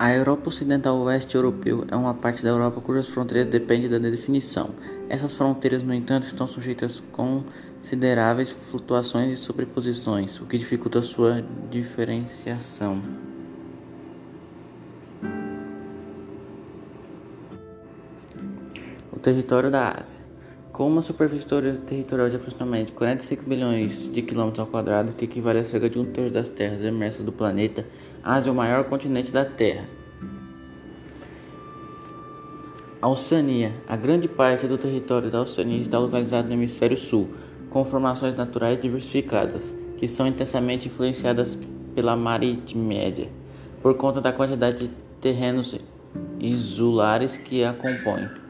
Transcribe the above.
A Europa Ocidental Oeste Europeu é uma parte da Europa cujas fronteiras dependem da definição. Essas fronteiras, no entanto, estão sujeitas a consideráveis flutuações e sobreposições, o que dificulta sua diferenciação. O território da Ásia. Com uma superfície territorial de aproximadamente 45 bilhões de quilômetros ao quadrado, que equivale a cerca de um terço das terras emersas do planeta, a Ásia é o maior continente da Terra. A Oceania. A grande parte do território da Oceania está localizado no hemisfério sul, com formações naturais diversificadas, que são intensamente influenciadas pela Média, por conta da quantidade de terrenos insulares que a compõem.